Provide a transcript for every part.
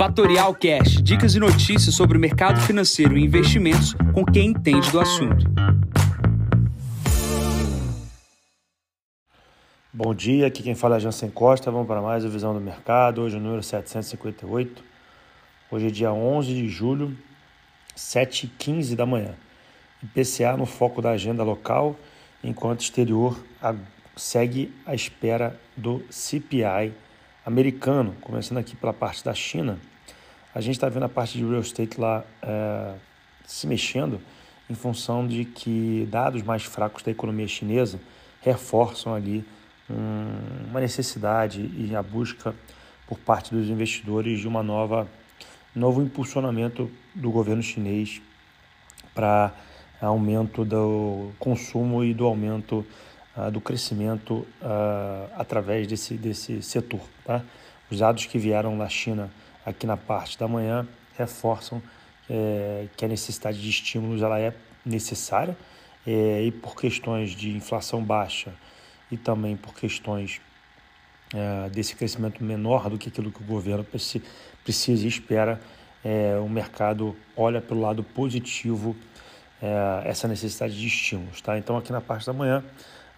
Fatorial Cash, dicas e notícias sobre o mercado financeiro e investimentos com quem entende do assunto. Bom dia, aqui quem fala é Jansen Costa. Vamos para mais a visão do mercado. Hoje o número 758. Hoje é dia 11 de julho, 7h15 da manhã. IPCA no foco da agenda local, enquanto exterior segue à espera do CPI americano. Começando aqui pela parte da China, a gente está vendo a parte de real estate lá é, se mexendo em função de que dados mais fracos da economia chinesa reforçam ali um, uma necessidade e a busca por parte dos investidores de uma nova novo impulsionamento do governo chinês para aumento do consumo e do aumento uh, do crescimento uh, através desse, desse setor. Tá? Os dados que vieram da China aqui na parte da manhã reforçam é, que a necessidade de estímulos ela é necessária é, e por questões de inflação baixa e também por questões é, desse crescimento menor do que aquilo que o governo precisa e espera, é, o mercado olha pelo lado positivo essa necessidade de estímulos. Tá? Então, aqui na parte da manhã,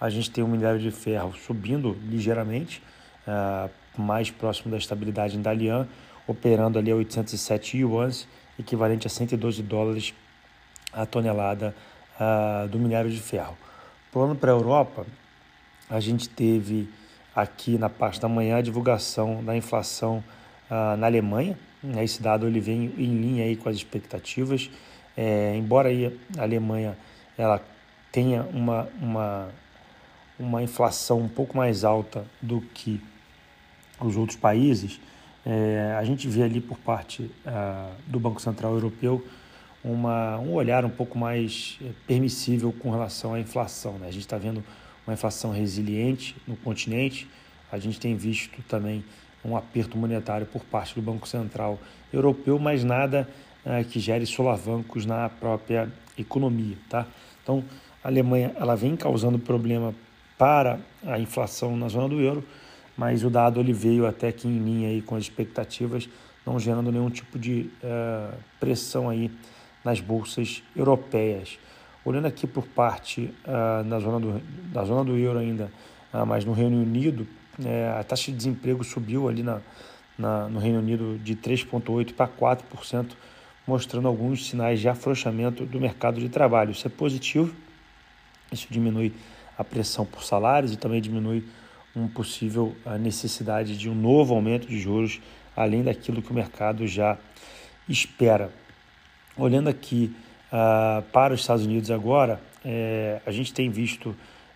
a gente tem o minério de ferro subindo ligeiramente, é, mais próximo da estabilidade em Dalian, operando ali a 807 yuans, equivalente a 112 dólares a tonelada uh, do minério de ferro. Plano para a Europa, a gente teve aqui na parte da manhã a divulgação da inflação uh, na Alemanha. Né? Esse dado ele vem em linha aí com as expectativas. É, embora aí a Alemanha ela tenha uma, uma, uma inflação um pouco mais alta do que os outros países, é, a gente vê ali por parte uh, do Banco Central Europeu uma, um olhar um pouco mais é, permissível com relação à inflação. Né? A gente está vendo uma inflação resiliente no continente, a gente tem visto também um aperto monetário por parte do Banco Central Europeu, mas nada uh, que gere solavancos na própria economia. Tá? Então, a Alemanha ela vem causando problema para a inflação na zona do euro, mas o dado ele veio até aqui em linha aí com as expectativas, não gerando nenhum tipo de uh, pressão aí nas bolsas europeias. Olhando aqui por parte uh, na zona do, da zona do euro ainda, uh, mas no Reino Unido, uh, a taxa de desemprego subiu ali na, na no Reino Unido de 3,8% para 4%, mostrando alguns sinais de afrouxamento do mercado de trabalho. Isso é positivo, isso diminui a pressão por salários e também diminui uma possível necessidade de um novo aumento de juros, além daquilo que o mercado já espera. Olhando aqui uh, para os Estados Unidos agora, é, a gente tem visto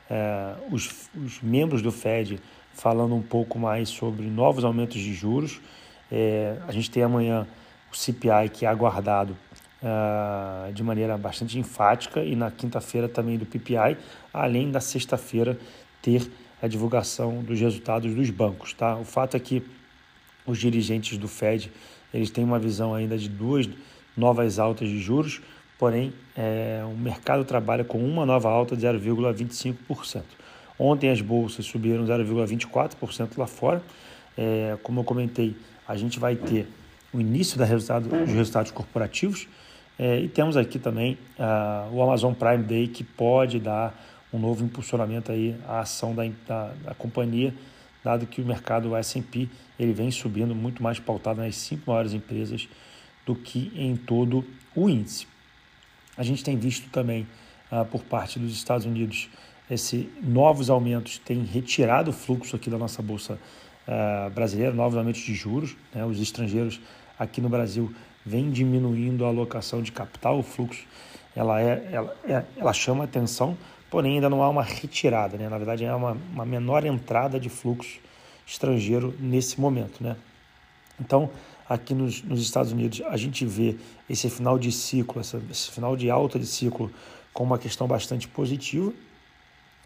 é, os, os, membros do Fed falando um pouco mais sobre novos aumentos de juros. A gente tem amanhã o CPI que é aguardado uh, de maneira bastante enfática e na quinta-feira também do PPI, além da sexta-feira ter a divulgação dos resultados dos bancos. Tá? O fato é que os dirigentes do Fed eles têm uma visão ainda de duas novas altas de juros, porém é, o mercado trabalha com uma nova alta de 0,25%. Ontem as bolsas subiram 0,24% lá fora. É, como eu comentei, a gente vai ter o início da resultado, dos resultados corporativos é, e temos aqui também uh, o Amazon Prime Day que pode dar um novo impulsionamento aí à ação da, da, da companhia, dado que o mercado S&P ele vem subindo muito mais pautado nas cinco maiores empresas do que em todo o índice. A gente tem visto também ah, por parte dos Estados Unidos esse novos aumentos têm retirado o fluxo aqui da nossa bolsa ah, brasileira, novos aumentos de juros. Né? Os estrangeiros aqui no Brasil vêm diminuindo a alocação de capital, o fluxo ela, é, ela, é, ela chama atenção, porém ainda não há uma retirada, né? na verdade é uma, uma menor entrada de fluxo estrangeiro nesse momento. Né? Então, aqui nos, nos Estados Unidos, a gente vê esse final de ciclo, essa, esse final de alta de ciclo, com uma questão bastante positiva.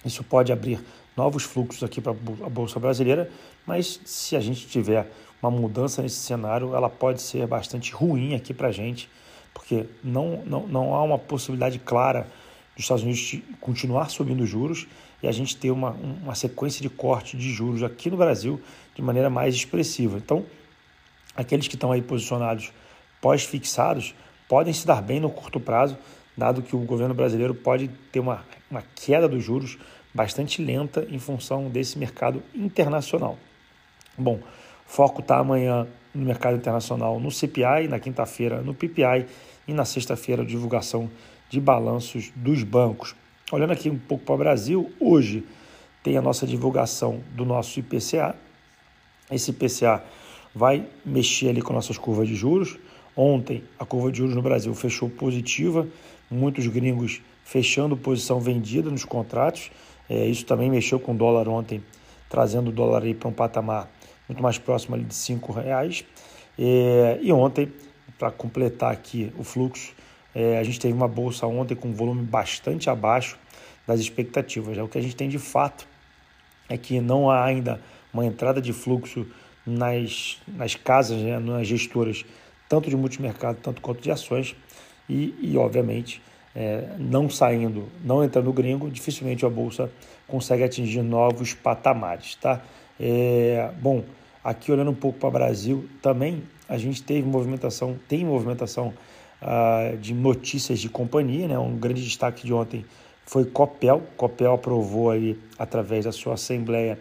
Isso pode abrir novos fluxos aqui para a Bolsa Brasileira, mas se a gente tiver uma mudança nesse cenário, ela pode ser bastante ruim aqui para a gente, porque não, não, não há uma possibilidade clara dos Estados Unidos continuar subindo juros e a gente ter uma, uma sequência de corte de juros aqui no Brasil de maneira mais expressiva. Então, aqueles que estão aí posicionados pós-fixados podem se dar bem no curto prazo, dado que o governo brasileiro pode ter uma, uma queda dos juros bastante lenta em função desse mercado internacional. Bom, foco está amanhã no mercado internacional no CPI, na quinta-feira no PPI e na sexta-feira divulgação de balanços dos bancos. Olhando aqui um pouco para o Brasil, hoje tem a nossa divulgação do nosso IPCA. Esse IPCA vai mexer ali com nossas curvas de juros. Ontem a curva de juros no Brasil fechou positiva, muitos gringos fechando posição vendida nos contratos. É, isso também mexeu com o dólar ontem, trazendo o dólar para um patamar muito mais próximo ali de cinco reais. É, e ontem, para completar aqui o fluxo, é, a gente teve uma bolsa ontem com um volume bastante abaixo das expectativas. É o que a gente tem de fato é que não há ainda uma entrada de fluxo nas, nas casas, né, nas gestoras, tanto de multimercado tanto quanto de ações, e, e obviamente, é, não saindo, não entrando gringo, dificilmente a bolsa consegue atingir novos patamares. Tá? É, bom, aqui olhando um pouco para o Brasil, também a gente teve movimentação, tem movimentação uh, de notícias de companhia, né? um grande destaque de ontem foi Copel. Copel aprovou aí, através da sua assembleia,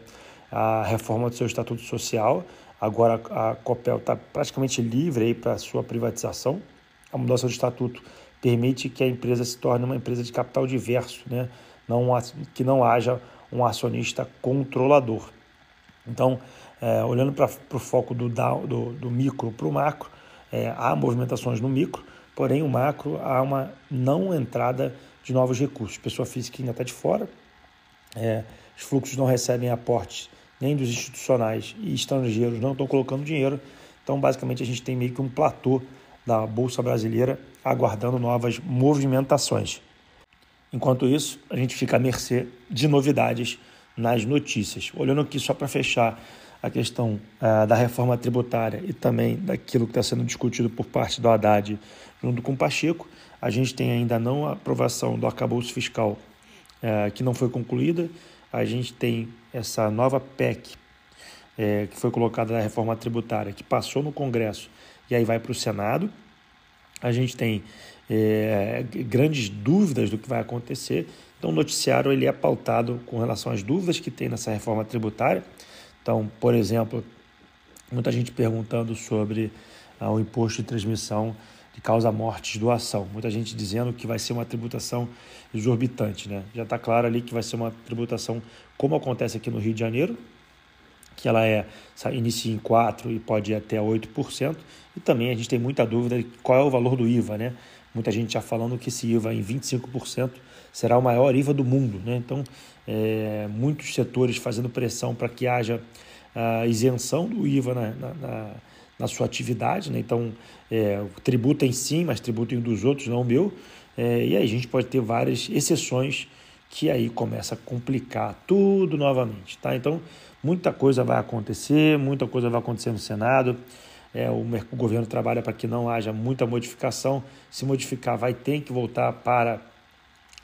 a reforma do seu estatuto social. Agora a Copel está praticamente livre para sua privatização. A mudança do estatuto permite que a empresa se torne uma empresa de capital diverso, né? não, que não haja um acionista controlador. Então, é, olhando para o foco do, do, do micro para o macro, é, há movimentações no micro, porém o macro há uma não entrada de novos recursos. Pessoa física ainda está de fora, é, os fluxos não recebem aportes nem dos institucionais e estrangeiros não estão colocando dinheiro. Então, basicamente, a gente tem meio que um platô da Bolsa Brasileira aguardando novas movimentações. Enquanto isso, a gente fica à mercê de novidades nas notícias. Olhando aqui só para fechar a questão uh, da reforma tributária e também daquilo que está sendo discutido por parte do Haddad junto com o Pacheco, a gente tem ainda não a aprovação do arcabouço fiscal uh, que não foi concluída, a gente tem essa nova PEC é, que foi colocada na reforma tributária, que passou no Congresso e aí vai para o Senado. A gente tem é, grandes dúvidas do que vai acontecer. Então, o noticiário ele é pautado com relação às dúvidas que tem nessa reforma tributária. Então, por exemplo, muita gente perguntando sobre ah, o imposto de transmissão de causa-mortes doação. Muita gente dizendo que vai ser uma tributação exorbitante. Né? Já está claro ali que vai ser uma tributação como acontece aqui no Rio de Janeiro, que ela é inicia em 4% e pode ir até 8%. E também a gente tem muita dúvida de qual é o valor do IVA. Né? Muita gente já falando que esse IVA em 25% será o maior IVA do mundo. Né? Então, é, muitos setores fazendo pressão para que haja a isenção do IVA na, na, na, na sua atividade. Né? Então, é, tributa em si, mas tributa em dos outros, não o meu. É, e aí a gente pode ter várias exceções que aí começa a complicar tudo novamente. Tá? Então, muita coisa vai acontecer, muita coisa vai acontecer no Senado. É, o, o, governo trabalha para que não haja muita modificação. Se modificar, vai ter que voltar para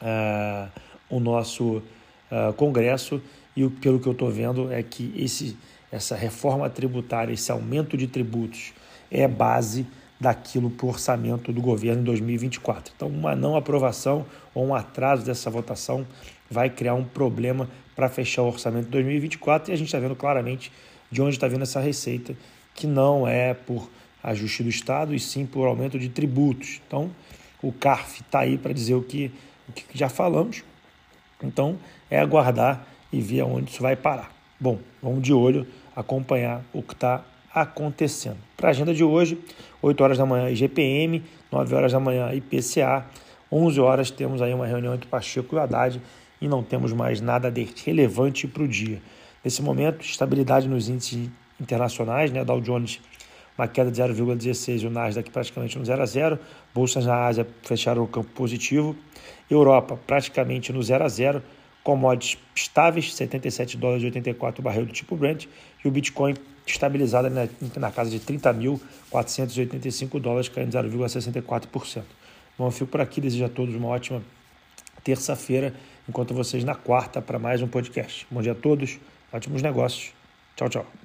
uh, o nosso uh, Congresso. E pelo que eu estou vendo é que esse, essa reforma tributária, esse aumento de tributos, é base daquilo para o orçamento do governo em 2024. Então, uma não aprovação ou um atraso dessa votação vai criar um problema para fechar o orçamento de 2024 e a gente está vendo claramente de onde está vindo essa receita, que não é por ajuste do Estado e sim por aumento de tributos. Então, o CARF está aí para dizer o que, o que já falamos. Então, é aguardar e ver aonde isso vai parar. Bom, vamos de olho acompanhar o que está acontecendo. Para a agenda de hoje, 8 horas da manhã IGPM, 9 horas da manhã IPCA, 11 horas temos aí uma reunião entre Pacheco e Haddad e não temos mais nada de relevante para o dia. Nesse momento, estabilidade nos índices internacionais, né? Dow Jones uma queda de 0,16 e o Nasdaq praticamente no 0 a 0. Bolsas na Ásia fecharam o campo positivo. Europa praticamente no 0 a 0 commodities estáveis, 77 dólares e 84 barril do tipo Brent, e o Bitcoin estabilizado na, na casa de 30.485 dólares, caindo 0,64%. Bom, eu fico por aqui, desejo a todos uma ótima terça-feira, enquanto vocês na quarta para mais um podcast. Bom dia a todos, ótimos negócios. Tchau, tchau.